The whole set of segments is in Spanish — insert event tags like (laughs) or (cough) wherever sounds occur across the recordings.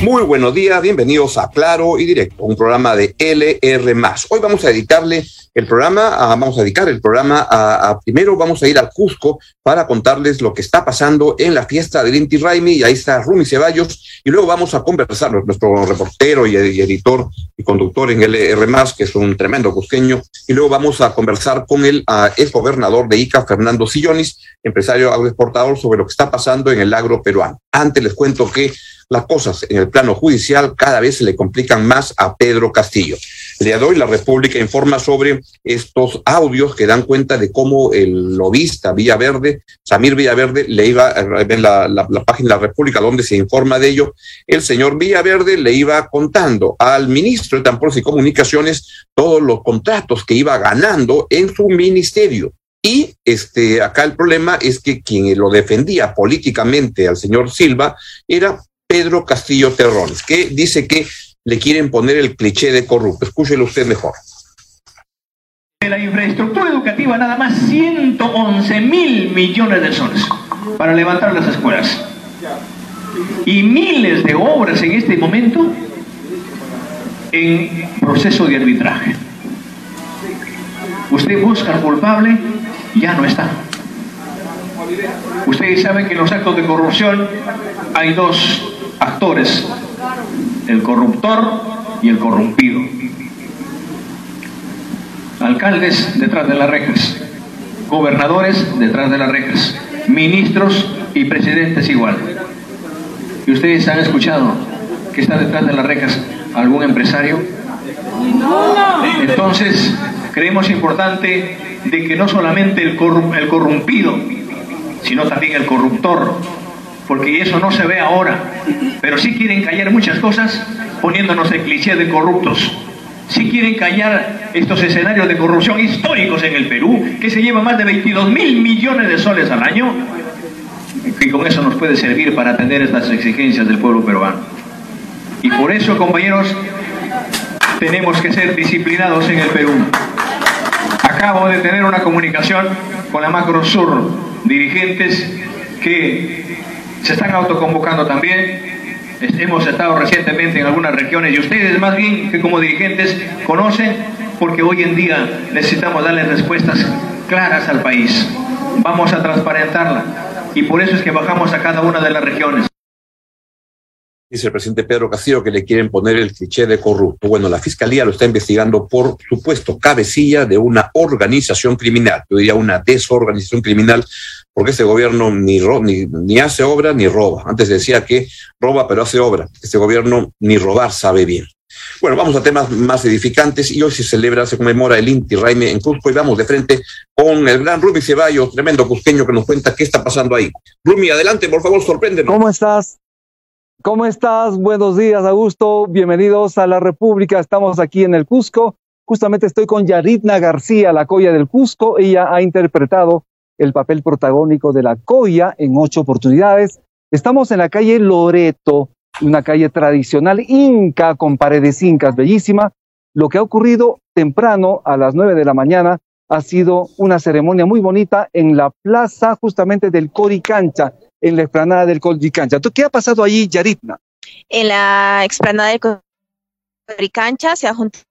Muy buenos días, bienvenidos a Claro y Directo, un programa de LR. Hoy vamos a dedicarle el programa, vamos a dedicar el programa a, primero vamos a ir al Cusco para contarles lo que está pasando en la fiesta del Inti Raimi, y ahí está Rumi Ceballos, y luego vamos a conversar, nuestro reportero y, editor y conductor en LR, que es un tremendo cusqueño, y luego vamos a conversar con el ex gobernador de Ica, Fernando Sillonis, empresario agroexportador, sobre lo que está pasando en el agro peruano. Antes les cuento que las cosas en el plano judicial cada vez se le complican más a Pedro Castillo. De hoy la República informa sobre estos audios que dan cuenta de cómo el lobista Villaverde, Samir Villaverde, le iba, en la, la, página de la República donde se informa de ello, el señor Villaverde le iba contando al ministro de Transportes y Comunicaciones todos los contratos que iba ganando en su ministerio. Y este, acá el problema es que quien lo defendía políticamente al señor Silva era Pedro Castillo Terrones, que dice que le quieren poner el cliché de corrupto. Escúchelo usted mejor. la infraestructura educativa nada más 111 mil millones de soles para levantar las escuelas. Y miles de obras en este momento en proceso de arbitraje. Usted busca al culpable, ya no está. Ustedes saben que en los actos de corrupción hay dos actores, el corruptor y el corrompido. Alcaldes detrás de las rejas, gobernadores detrás de las rejas, ministros y presidentes igual. ¿Y ustedes han escuchado que está detrás de las rejas algún empresario? Entonces, creemos importante de que no solamente el, el corrompido, sino también el corruptor porque eso no se ve ahora, pero sí quieren callar muchas cosas poniéndonos el cliché de corruptos. Sí quieren callar estos escenarios de corrupción históricos en el Perú, que se lleva más de 22 mil millones de soles al año, y con eso nos puede servir para atender estas exigencias del pueblo peruano. Y por eso, compañeros, tenemos que ser disciplinados en el Perú. Acabo de tener una comunicación con la Macro Sur, dirigentes que se están autoconvocando también. Hemos estado recientemente en algunas regiones y ustedes más bien que como dirigentes conocen porque hoy en día necesitamos darles respuestas claras al país. Vamos a transparentarla y por eso es que bajamos a cada una de las regiones dice el presidente Pedro Castillo que le quieren poner el cliché de corrupto. Bueno, la fiscalía lo está investigando por supuesto cabecilla de una organización criminal, yo diría una desorganización criminal, porque este gobierno ni, ni, ni hace obra ni roba. Antes decía que roba pero hace obra. Este gobierno ni robar sabe bien. Bueno, vamos a temas más edificantes y hoy se celebra, se conmemora el Inti Raime en Cusco y vamos de frente con el gran Rumi Ceballos, tremendo cusqueño que nos cuenta qué está pasando ahí. Rumi, adelante, por favor, sorpréndenos. ¿Cómo estás? ¿Cómo estás? Buenos días, Augusto. Bienvenidos a la República. Estamos aquí en el Cusco. Justamente estoy con Yaritna García, la Coya del Cusco. Ella ha interpretado el papel protagónico de la Coya en ocho oportunidades. Estamos en la calle Loreto, una calle tradicional inca con paredes incas bellísima. Lo que ha ocurrido temprano a las nueve de la mañana ha sido una ceremonia muy bonita en la plaza justamente del Coricancha en la explanada del Coldicancha. ¿Qué ha pasado allí, Yaritna? En la explanada del Coldicancha se ha juntado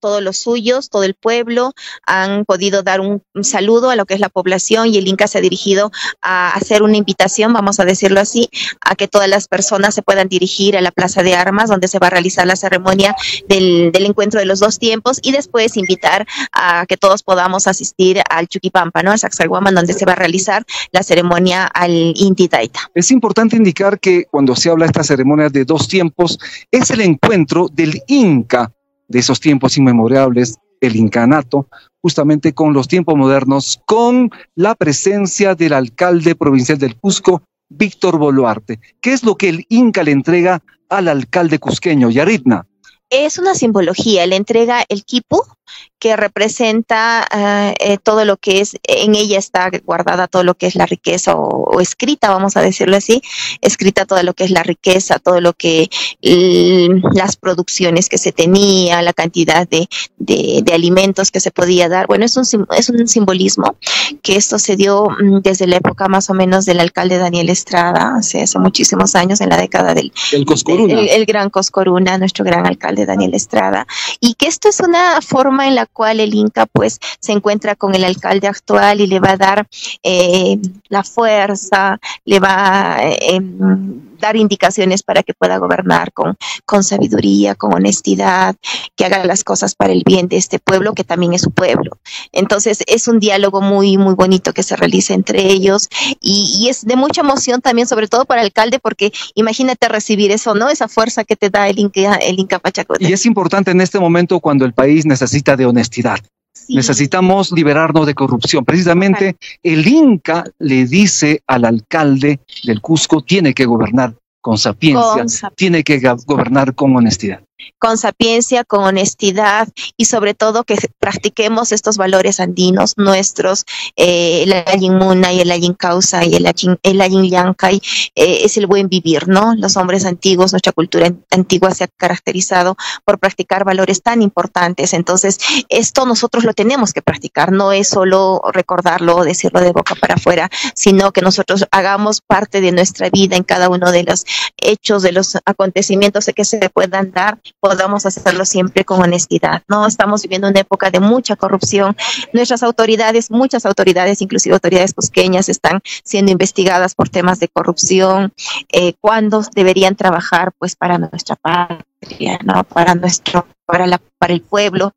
todos los suyos, todo el pueblo, han podido dar un, saludo a lo que es la población y el Inca se ha dirigido a hacer una invitación, vamos a decirlo así, a que todas las personas se puedan dirigir a la Plaza de Armas, donde se va a realizar la ceremonia del, encuentro de los dos tiempos y después invitar a que todos podamos asistir al Chuquipampa, ¿no? al Sacsayhuaman, donde se va a realizar la ceremonia al Inti Taita. Es importante indicar que cuando se habla de esta ceremonia de dos tiempos, es el encuentro del Inca de esos tiempos inmemorables, el incanato, justamente con los tiempos modernos, con la presencia del alcalde provincial del Cusco, Víctor Boluarte. ¿Qué es lo que el Inca le entrega al alcalde cusqueño, Yaritna? Es una simbología, le entrega el kipu, que representa uh, eh, todo lo que es, en ella está guardada todo lo que es la riqueza o, o, escrita, vamos a decirlo así, escrita todo lo que es la riqueza, todo lo que las producciones que se tenía, la cantidad de, de, de, alimentos que se podía dar. Bueno, es un, es un simbolismo que esto se dio mm, desde la época más o menos del alcalde Daniel Estrada, hace, hace muchísimos años, en la década del el, Coscoruna. el, el gran Coscoruna, nuestro gran alcalde Daniel Estrada, y que esto es una forma en la cual el Inca pues se encuentra con el alcalde actual y le va a dar eh, la fuerza, le va a eh, dar indicaciones para que pueda gobernar con, con sabiduría, con honestidad, que haga las cosas para el bien de este pueblo, que también es su pueblo. Entonces es un diálogo muy, muy bonito que se realiza entre ellos y, es de mucha emoción también, sobre todo para el alcalde, porque imagínate recibir eso, ¿no? Esa fuerza que te da el Inca, el Inca Pachacote. Y es importante en este momento cuando el país necesita de honestidad. Sí. Necesitamos liberarnos de corrupción. Precisamente el Inca le dice al alcalde del Cusco, tiene que gobernar con sapiencia, con tiene que gobernar con honestidad con sapiencia, con honestidad y sobre todo que practiquemos estos valores andinos nuestros, eh, el Ayin Muna y el Ayin Causa y el Ayin, el Ayin Yankay, eh, es el buen vivir, ¿no? Los hombres antiguos, nuestra cultura antigua se ha caracterizado por practicar valores tan importantes, entonces esto nosotros lo tenemos que practicar, no es solo recordarlo o decirlo de boca para afuera, sino que nosotros hagamos parte de nuestra vida en cada uno de los hechos, de los acontecimientos que se puedan dar podamos hacerlo siempre con honestidad. No estamos viviendo una época de mucha corrupción. Nuestras autoridades, muchas autoridades, inclusive autoridades cusqueñas, están siendo investigadas por temas de corrupción. Eh, ¿Cuándo deberían trabajar, pues, para nuestra patria, para nuestro, para la, para el pueblo?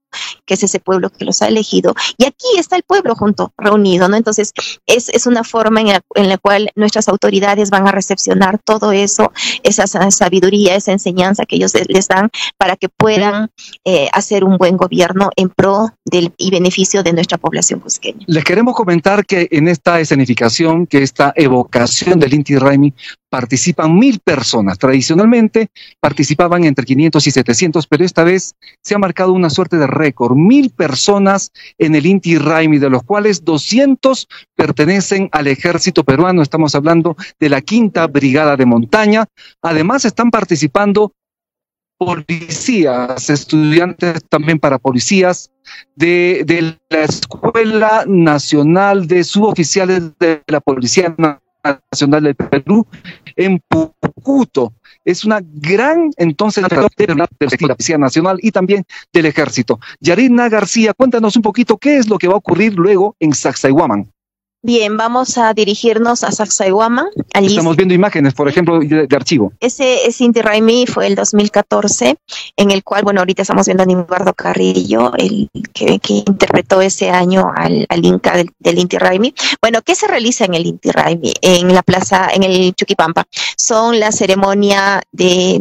que es ese pueblo que los ha elegido. Y aquí está el pueblo junto, reunido, ¿no? Entonces, es, es una forma en la, en la, cual nuestras autoridades van a recepcionar todo eso, esa sabiduría, esa enseñanza que ellos les dan para que puedan eh, hacer un buen gobierno en pro del, y beneficio de nuestra población cusqueña. Les queremos comentar que en esta escenificación, que esta evocación del Inti Raimi, participan mil personas. Tradicionalmente participaban entre 500 y 700, pero esta vez se ha marcado una suerte de récord. Mil personas en el Inti Raimi, de los cuales 200 pertenecen al ejército peruano. Estamos hablando de la quinta brigada de montaña. Además están participando policías, estudiantes también para policías de, de la Escuela Nacional de Suboficiales de la Policía Nacional del Perú en Pucuto. Es una gran entonces de la Policía Nacional y también del Ejército. Yarina García, cuéntanos un poquito qué es lo que va a ocurrir luego en Sacsayhuaman. Bien, vamos a dirigirnos a Sacsayhuama. Allí Estamos viendo imágenes, por ejemplo, de, de archivo. Ese, ese Inti Raimi fue el 2014, en el cual, bueno, ahorita estamos viendo a Nibardo Carrillo, el que, que interpretó ese año al, al Inca del, del, Inti Raimi. Bueno, ¿qué se realiza en el Inti Raimi? En la plaza, en el Chuquipampa. Son la ceremonia de,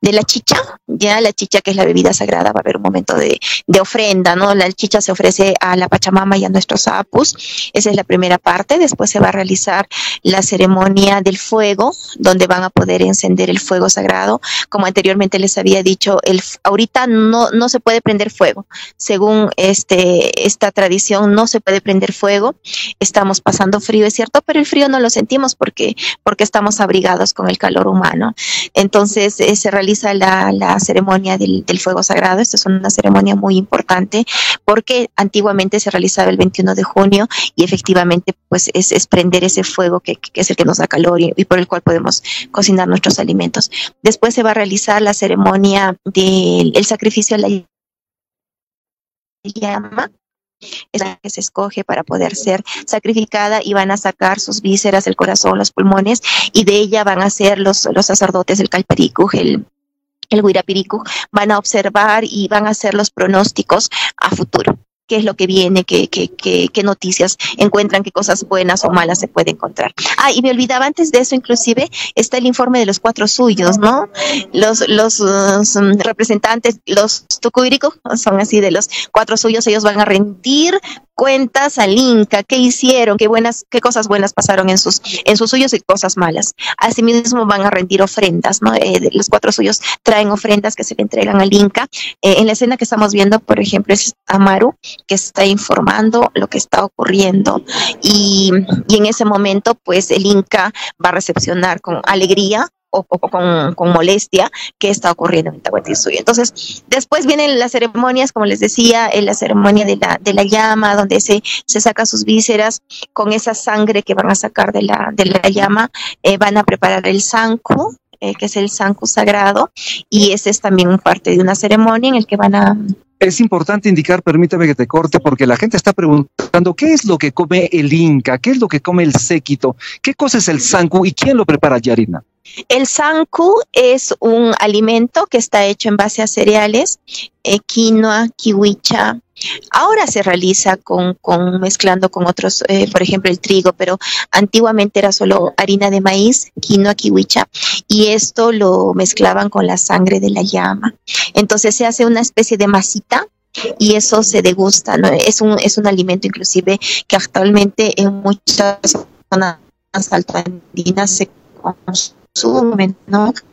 de la chicha, ya la chicha que es la bebida sagrada, va a haber un momento de, de ofrenda, ¿no? La chicha se ofrece a la Pachamama y a nuestros apus. Ese es la primera parte. Después se va a realizar la ceremonia del fuego, donde van a poder encender el fuego sagrado. Como anteriormente les había dicho, el, ahorita no, no se puede prender fuego. Según este, esta tradición, no se puede prender fuego. Estamos pasando frío, es cierto, pero el frío no lo sentimos porque, porque estamos abrigados con el calor humano. Entonces eh, se realiza la, la ceremonia del, del fuego sagrado. Esta es una ceremonia muy importante porque antiguamente se realizaba el 21 de junio y efectivamente efectivamente pues es, es prender ese fuego que, es el que nos da calor y, por el cual podemos cocinar nuestros alimentos. Después se va a realizar la ceremonia del el sacrificio a la llama, es la que se escoge para poder ser sacrificada y van a sacar sus vísceras, el corazón, los pulmones y de ella van a ser los, los sacerdotes, el calpericu, el, el van a observar y van a hacer los pronósticos a futuro qué es lo que viene, qué, qué, qué, qué noticias encuentran, qué cosas buenas o malas se puede encontrar. Ah, y me olvidaba antes de eso, inclusive, está el informe de los cuatro suyos, ¿no? Los, uh, representantes, los tucuíricos, son así de los cuatro suyos, ellos van a rendir cuentas al Inca, qué hicieron, qué buenas, qué cosas buenas pasaron en sus, en sus suyos y cosas malas. Asimismo van a rendir ofrendas, ¿no? Eh, los cuatro suyos traen ofrendas que se le entregan al Inca. Eh, en la escena que estamos viendo, por ejemplo, es Amaru, que está informando lo que está ocurriendo. Y, y en ese momento, pues el Inca va a recepcionar con alegría o, o con, con, molestia que está ocurriendo en Tahuantinsuyo. Entonces, después vienen las ceremonias, como les decía, en la ceremonia de la, de la llama, donde se, se saca sus vísceras con esa sangre que van a sacar de la, de la llama, eh, van a preparar el sanku, eh, que es el sanku sagrado, y ese es también parte de una ceremonia en el que van a es importante indicar, permítame que te corte, porque la gente está preguntando qué es lo que come el Inca, qué es lo que come el séquito, qué cosa es el sanku y quién lo prepara, Yarina. El sanku es un alimento que está hecho en base a cereales, eh, quinoa, kiwicha. Ahora se realiza con, mezclando con otros, eh, por ejemplo, el trigo, pero antiguamente era solo harina de maíz, quinoa, kiwicha, y esto lo mezclaban con la sangre de la llama. Entonces se hace una especie de masita y eso se degusta, ¿no? Es un, es un alimento inclusive que actualmente en muchas zonas altoandinas se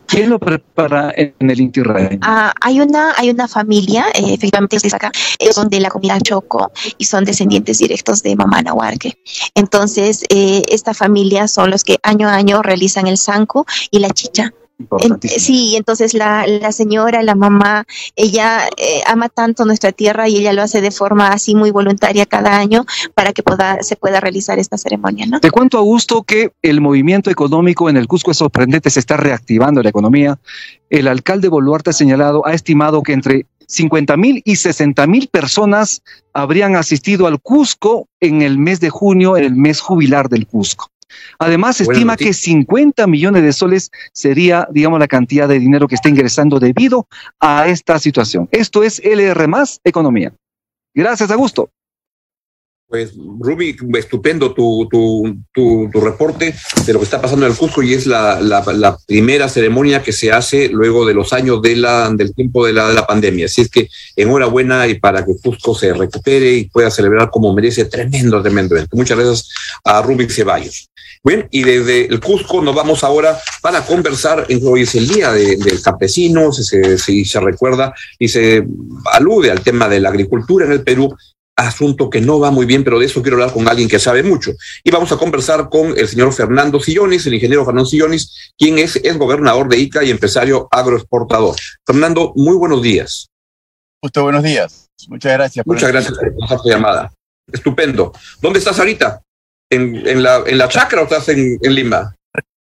¿Quién lo prepara en el Inti Raymi? Ah, hay una hay una familia, eh, efectivamente es acá, son de la comunidad Choco y son descendientes directos de Mamá Nahuarque. Entonces, eh, esta familia son los que año a año realizan el sanco y la chicha. En, sí, entonces la, la, señora, la mamá, ella eh, ama tanto nuestra tierra y ella lo hace de forma así muy voluntaria cada año para que pueda, se pueda realizar esta ceremonia. ¿no? Te cuento, Augusto, que el movimiento económico en el Cusco es sorprendente, se está reactivando la economía. El alcalde Boluarte ha señalado, ha estimado que entre 50 mil y 60 mil personas habrían asistido al Cusco en el mes de junio, en el mes jubilar del Cusco. Además, se estima que 50 millones de soles sería, digamos, la cantidad de dinero que está ingresando debido a esta situación. Esto es LR más Economía. Gracias, Augusto. Pues, Ruby, estupendo tu, tu, tu, tu, reporte de lo que está pasando en el Cusco y es la, la, la, primera ceremonia que se hace luego de los años de la, del tiempo de la, de la pandemia. Así es que enhorabuena y para que Cusco se recupere y pueda celebrar como merece tremendo, tremendo. Muchas gracias a Ruby Ceballos. Bien, y desde el Cusco nos vamos ahora para conversar. Hoy es el día de, del campesino, si se, se, se recuerda y se alude al tema de la agricultura en el Perú asunto que no va muy bien, pero de eso quiero hablar con alguien que sabe mucho. Y vamos a conversar con el señor Fernando Sillonis, el ingeniero Fernando Sillonis, quien es, es gobernador de ICA y empresario agroexportador. Fernando, muy buenos días. Justo buenos días. Muchas gracias. Por Muchas gracias por pasar tu llamada. Estupendo. ¿Dónde estás ahorita? ¿En, en, la, en la chacra o estás en, en Lima?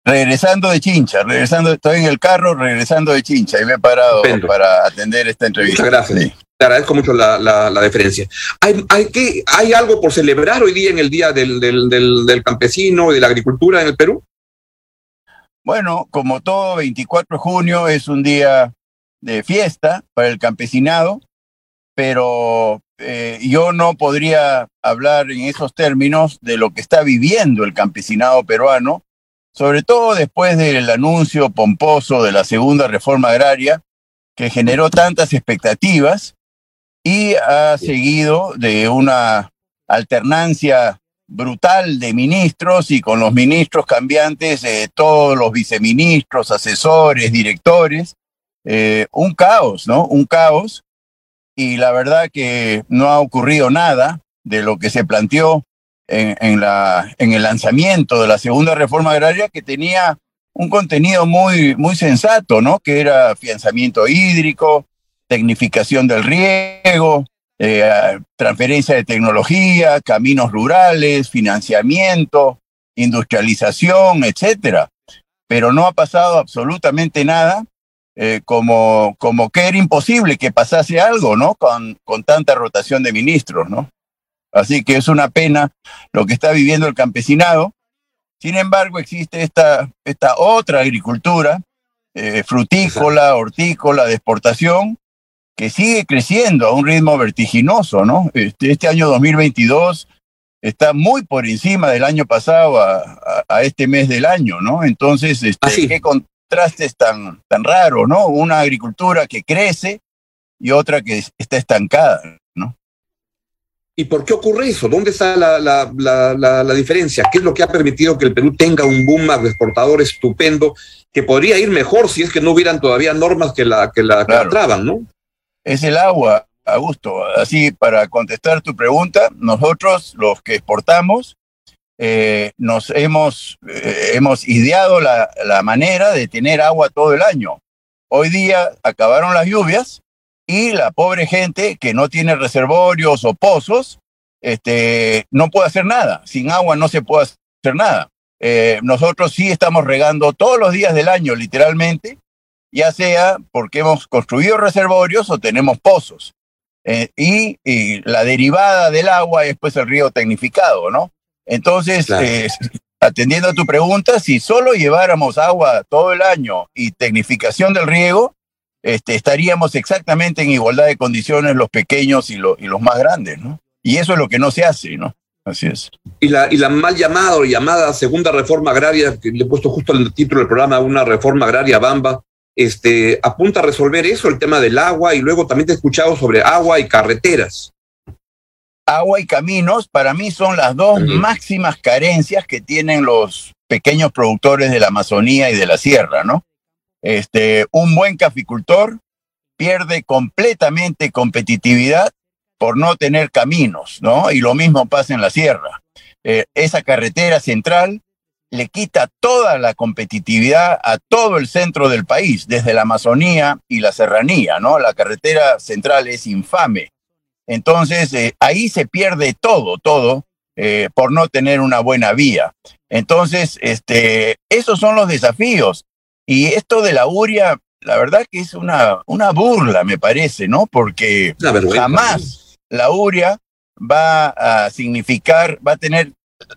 Regresando de Chincha, regresando, estoy en el carro, regresando de Chincha y me he parado Estupendo. para atender esta entrevista. Muchas gracias. Sí. Agradezco mucho la, la, la deferencia. ¿Hay, hay, que, ¿Hay algo por celebrar hoy día en el Día del, del, del, del Campesino y de la Agricultura en el Perú? Bueno, como todo 24 de junio es un día de fiesta para el campesinado, pero eh, yo no podría hablar en esos términos de lo que está viviendo el campesinado peruano, sobre todo después del anuncio pomposo de la segunda reforma agraria, que generó tantas expectativas y ha seguido de una alternancia brutal de ministros y con los ministros cambiantes, eh, todos los viceministros, asesores, directores, eh, un caos, ¿no? Un caos. Y la verdad que no ha ocurrido nada de lo que se planteó en, en, la, en el lanzamiento de la segunda reforma agraria que tenía un contenido muy, muy sensato, ¿no? Que era afianzamiento hídrico, tecnificación del riego, eh, transferencia de tecnología, caminos rurales, financiamiento, industrialización, etcétera. Pero no ha pasado absolutamente nada, eh, como, como que era imposible que pasase algo, ¿no? Con, con tanta rotación de ministros, ¿no? Así que es una pena lo que está viviendo el campesinado. Sin embargo, existe esta, esta otra agricultura, eh, frutícola, hortícola, de exportación, que sigue creciendo a un ritmo vertiginoso, ¿no? Este, este año 2022 está muy por encima del año pasado a, este mes del año, ¿no? Entonces, este, qué contrastes tan, tan raros, ¿no? Una agricultura que crece y otra que está estancada, ¿no? ¿Y por qué ocurre eso? ¿Dónde está la, la, la, diferencia? ¿Qué es lo que ha permitido que el Perú tenga un boom exportador estupendo que podría ir mejor si es que no hubieran todavía normas que la, que la, traban, ¿no? Es el agua, Augusto. Así, para contestar tu pregunta, nosotros, los que exportamos, eh, nos hemos, eh, hemos ideado la, la manera de tener agua todo el año. Hoy día acabaron las lluvias y la pobre gente que no tiene reservorios o pozos, este, no puede hacer nada. Sin agua no se puede hacer nada. Eh, nosotros sí estamos regando todos los días del año, literalmente, ya sea porque hemos construido reservorios o tenemos pozos. Eh, y, la derivada del agua es pues el río tecnificado, ¿no? Entonces, eh, atendiendo a tu pregunta, si solo lleváramos agua todo el año y tecnificación del riego, este, estaríamos exactamente en igualdad de condiciones los pequeños y, y los más grandes, ¿no? Y eso es lo que no se hace, ¿no? Así es. Y la, y la mal llamada o llamada segunda reforma agraria, que le he puesto justo el título del programa, una reforma agraria bamba, este, apunta a resolver eso, el tema del agua, y luego también te he escuchado sobre agua y carreteras. Agua y caminos, para mí son las dos máximas carencias que tienen los pequeños productores de la Amazonía y de la sierra, ¿no? Este, un buen caficultor pierde completamente competitividad por no tener caminos, ¿no? Y lo mismo pasa en la sierra. Eh, esa carretera central le quita toda la competitividad a todo el centro del país, desde la Amazonía y la serranía, ¿no? La carretera central es infame. Entonces, eh, ahí se pierde todo, todo, eh, por no tener una buena vía. Entonces, este, esos son los desafíos. Y esto de la uria, la verdad que es una, una burla, me parece, ¿no? Porque jamás la uria va a significar, va a tener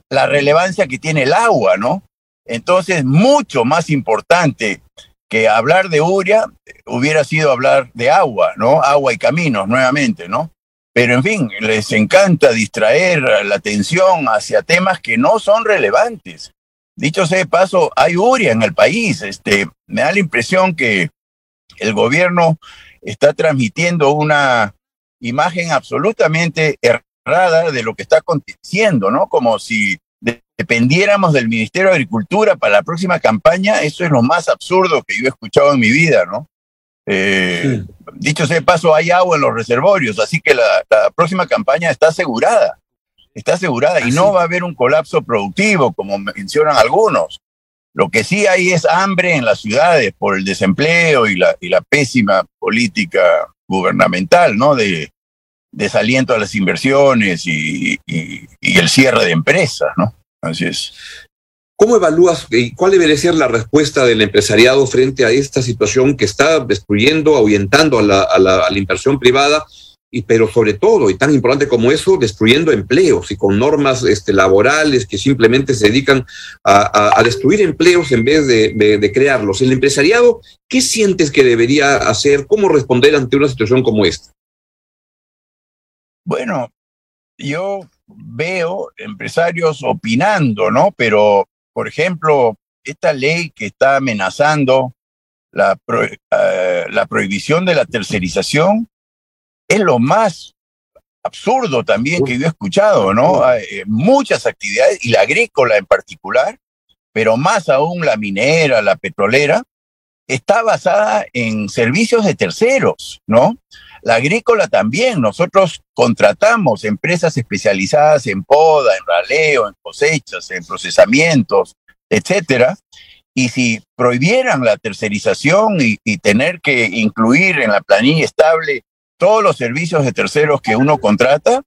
la relevancia que tiene el agua, ¿no? Entonces, mucho más importante que hablar de uria hubiera sido hablar de agua, ¿no? Agua y caminos, nuevamente, ¿no? Pero en fin, les encanta distraer la atención hacia temas que no son relevantes. Dicho sea de paso, hay uria en el país. Este, me da la impresión que el gobierno está transmitiendo una imagen absolutamente errada de lo que está aconteciendo, ¿no? Como si dependiéramos del Ministerio de Agricultura para la próxima campaña, eso es lo más absurdo que yo he escuchado en mi vida, ¿no? Eh, dicho sea de paso, hay agua en los reservorios, así que la próxima campaña está asegurada está asegurada y no va a haber un colapso productivo, como mencionan algunos. Lo que sí hay es hambre en las ciudades por el desempleo y la, y la pésima política gubernamental, ¿no? De desaliento a las inversiones y, el cierre de empresas, ¿no? Así es. ¿Cómo evalúas y cuál debería ser la respuesta del empresariado frente a esta situación que está destruyendo, ahuyentando a la inversión privada y, pero sobre todo, y tan importante como eso, destruyendo empleos y con normas este, laborales que simplemente se dedican a, destruir empleos en vez de, crearlos. El empresariado, ¿qué sientes que debería hacer? ¿Cómo responder ante una situación como esta? Bueno, yo veo empresarios opinando, ¿no? Pero, por ejemplo, esta ley que está amenazando la, eh, la prohibición de la tercerización, es lo más absurdo también que yo he escuchado, ¿no? Eh, muchas actividades, y la agrícola en particular, pero más aún la minera, la petrolera, está basada en servicios de terceros, ¿no? La agrícola también, nosotros contratamos empresas especializadas en poda, en raleo, en cosechas, en procesamientos, etcétera. Y si prohibieran la tercerización y, y tener que incluir en la planilla estable todos los servicios de terceros que uno contrata,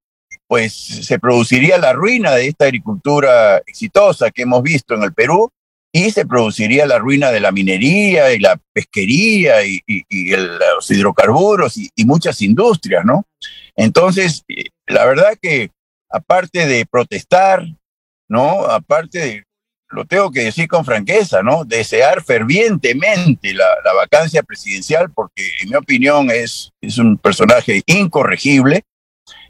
pues se produciría la ruina de esta agricultura exitosa que hemos visto en el Perú y se produciría la ruina de la minería y la pesquería y, los hidrocarburos y, muchas industrias, ¿no? Entonces, la verdad que aparte de protestar, ¿no? Aparte de lo tengo que decir con franqueza, ¿no? Desear fervientemente la, la vacancia presidencial porque en mi opinión es, es un personaje incorregible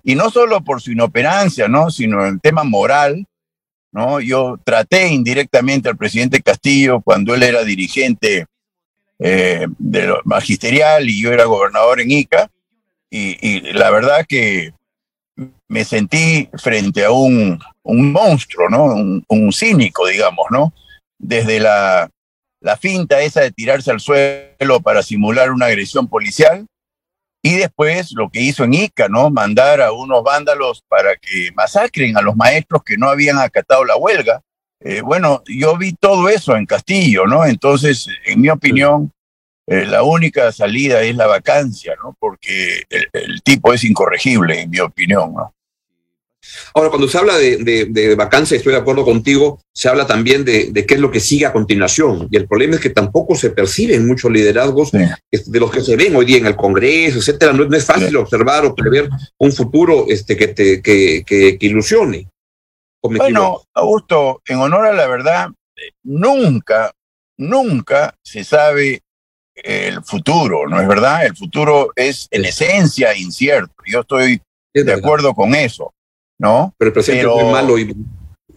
y no solo por su inoperancia, ¿no? Sino en tema moral, ¿no? Yo traté indirectamente al presidente Castillo cuando él era dirigente eh, magisterial y yo era gobernador en Ica y, la verdad que me sentí frente a un, un monstruo, ¿no? Un, cínico, digamos, ¿no? Desde la, la finta esa de tirarse al suelo para simular una agresión policial, y después lo que hizo en Ica, ¿no? Mandar a unos vándalos para que masacren a los maestros que no habían acatado la huelga. Eh, bueno, yo vi todo eso en Castillo, ¿no? Entonces, en mi opinión, eh, la única salida es la vacancia, ¿no? Porque el, tipo es incorregible, en mi opinión, ¿no? Ahora, cuando se habla de, vacancia, estoy de acuerdo contigo, se habla también de, qué es lo que sigue a continuación. Y el problema es que tampoco se perciben muchos liderazgos de los que se ven hoy día en el Congreso, etcétera. No, es fácil observar o prever un futuro este, que, te, que, que, ilusione. Bueno, Augusto, en honor a la verdad, nunca, nunca se sabe el futuro, ¿no es verdad? El futuro es en esencia incierto. Yo estoy de acuerdo con eso. ¿No? Pero el presente es muy malo y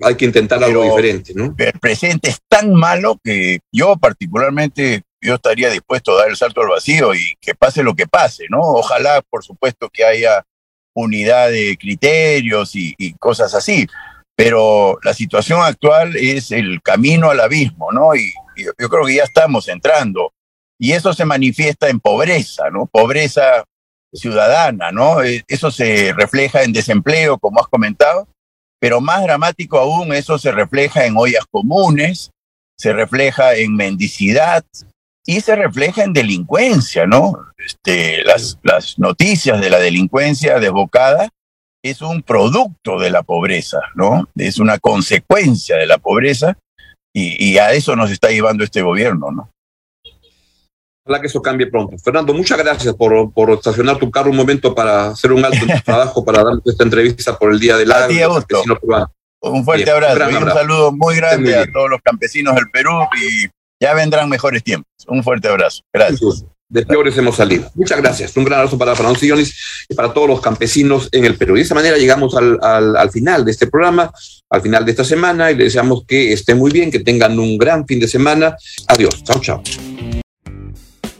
hay que intentar algo diferente, ¿no? El presente es tan malo que yo particularmente yo estaría dispuesto a dar el salto al vacío y que pase lo que pase, ¿no? Ojalá, por supuesto, que haya unidad de criterios y, cosas así, pero la situación actual es el camino al abismo, ¿no? Y, y yo creo que ya estamos entrando. Y eso se manifiesta en pobreza, ¿no? Pobreza ciudadana, ¿no? Eh, eso se refleja en desempleo, como has comentado, pero más dramático aún, eso se refleja en ollas comunes, se refleja en mendicidad y se refleja en delincuencia, ¿no? Este, las, las noticias de la delincuencia desbocada es un producto de la pobreza, ¿no? Es una consecuencia de la pobreza y, y a eso nos está llevando este gobierno, ¿no? Ojalá que eso cambie pronto. Fernando, muchas gracias por, por estacionar tu carro un momento para hacer un alto en tu (laughs) trabajo, para darnos esta entrevista por el Día del Agro. Un fuerte abrazo, y un saludo muy grande a todos los campesinos del Perú y ya vendrán mejores tiempos. Un fuerte abrazo. Gracias. De peores hemos salido. Muchas gracias. Un gran abrazo para Fernando Sillonis y para todos los campesinos en el Perú. Y de esta manera llegamos al, al, al, final de este programa, al final de esta semana, y les deseamos que estén muy bien, que tengan un gran fin de semana. Adiós. Chao, chao.